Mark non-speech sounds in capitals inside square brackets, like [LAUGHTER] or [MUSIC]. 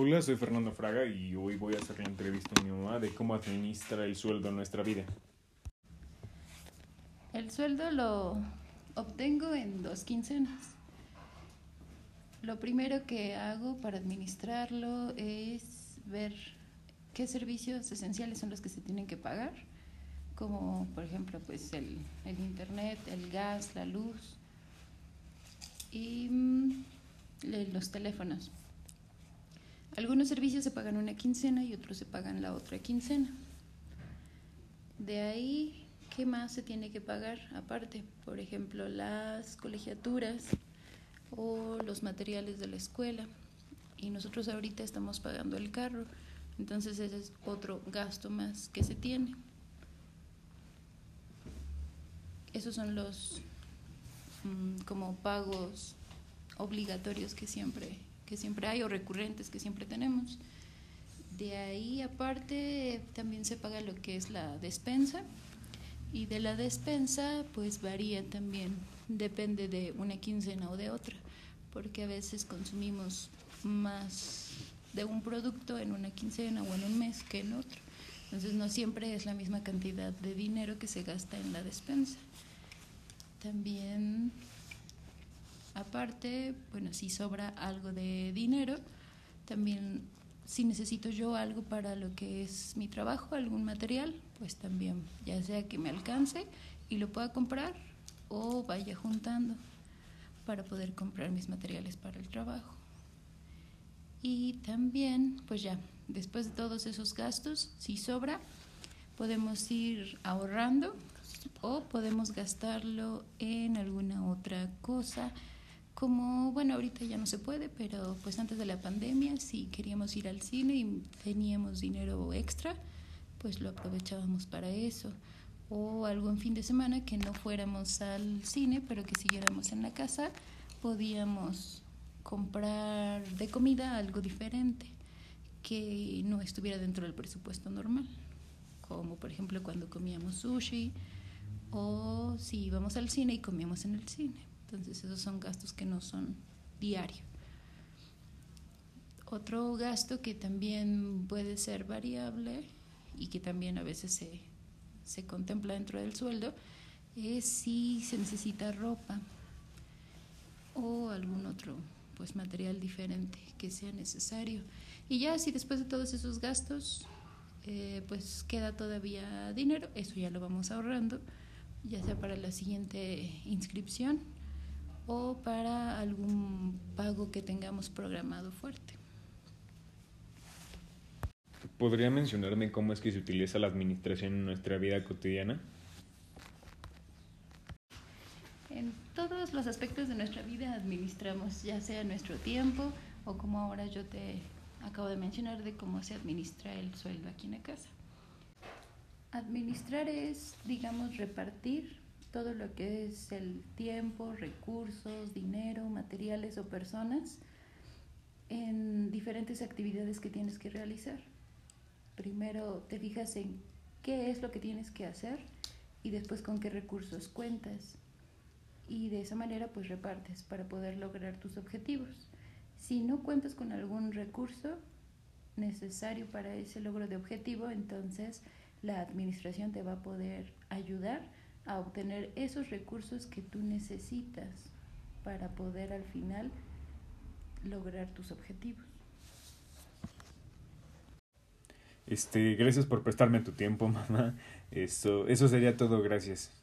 Hola, soy Fernando Fraga y hoy voy a hacer la entrevista a mi mamá de cómo administra el sueldo en nuestra vida. El sueldo lo obtengo en dos quincenas. Lo primero que hago para administrarlo es ver qué servicios esenciales son los que se tienen que pagar, como por ejemplo pues el, el internet, el gas, la luz y mm, los teléfonos. Algunos servicios se pagan una quincena y otros se pagan la otra quincena. De ahí, ¿qué más se tiene que pagar aparte? Por ejemplo, las colegiaturas o los materiales de la escuela. Y nosotros ahorita estamos pagando el carro. Entonces ese es otro gasto más que se tiene. Esos son los mm, como pagos obligatorios que siempre que siempre hay o recurrentes que siempre tenemos. De ahí aparte también se paga lo que es la despensa y de la despensa pues varía también, depende de una quincena o de otra, porque a veces consumimos más de un producto en una quincena o en un mes que en otro. Entonces no siempre es la misma cantidad de dinero que se gasta en la despensa. También Aparte, bueno, si sobra algo de dinero, también si necesito yo algo para lo que es mi trabajo, algún material, pues también, ya sea que me alcance y lo pueda comprar o vaya juntando para poder comprar mis materiales para el trabajo. Y también, pues ya, después de todos esos gastos, si sobra, podemos ir ahorrando o podemos gastarlo en alguna otra cosa como, bueno, ahorita ya no se puede, pero pues antes de la pandemia, si queríamos ir al cine y teníamos dinero extra, pues lo aprovechábamos para eso. O algún fin de semana que no fuéramos al cine, pero que siguiéramos en la casa, podíamos comprar de comida algo diferente que no estuviera dentro del presupuesto normal, como por ejemplo cuando comíamos sushi o si íbamos al cine y comíamos en el cine. Entonces esos son gastos que no son diarios. Otro gasto que también puede ser variable y que también a veces se, se contempla dentro del sueldo es si se necesita ropa o algún otro pues material diferente que sea necesario. Y ya si después de todos esos gastos eh, pues queda todavía dinero, eso ya lo vamos ahorrando, ya sea para la siguiente inscripción o para algún pago que tengamos programado fuerte. ¿Podría mencionarme cómo es que se utiliza la administración en nuestra vida cotidiana? En todos los aspectos de nuestra vida administramos, ya sea nuestro tiempo o como ahora yo te acabo de mencionar de cómo se administra el sueldo aquí en la casa. Administrar es, digamos, repartir todo lo que es el tiempo, recursos, dinero, materiales o personas en diferentes actividades que tienes que realizar. Primero te fijas en qué es lo que tienes que hacer y después con qué recursos cuentas. Y de esa manera pues repartes para poder lograr tus objetivos. Si no cuentas con algún recurso necesario para ese logro de objetivo, entonces la administración te va a poder ayudar a obtener esos recursos que tú necesitas para poder al final lograr tus objetivos. Este, gracias por prestarme tu tiempo, [LAUGHS] mamá. Eso, eso sería todo, gracias.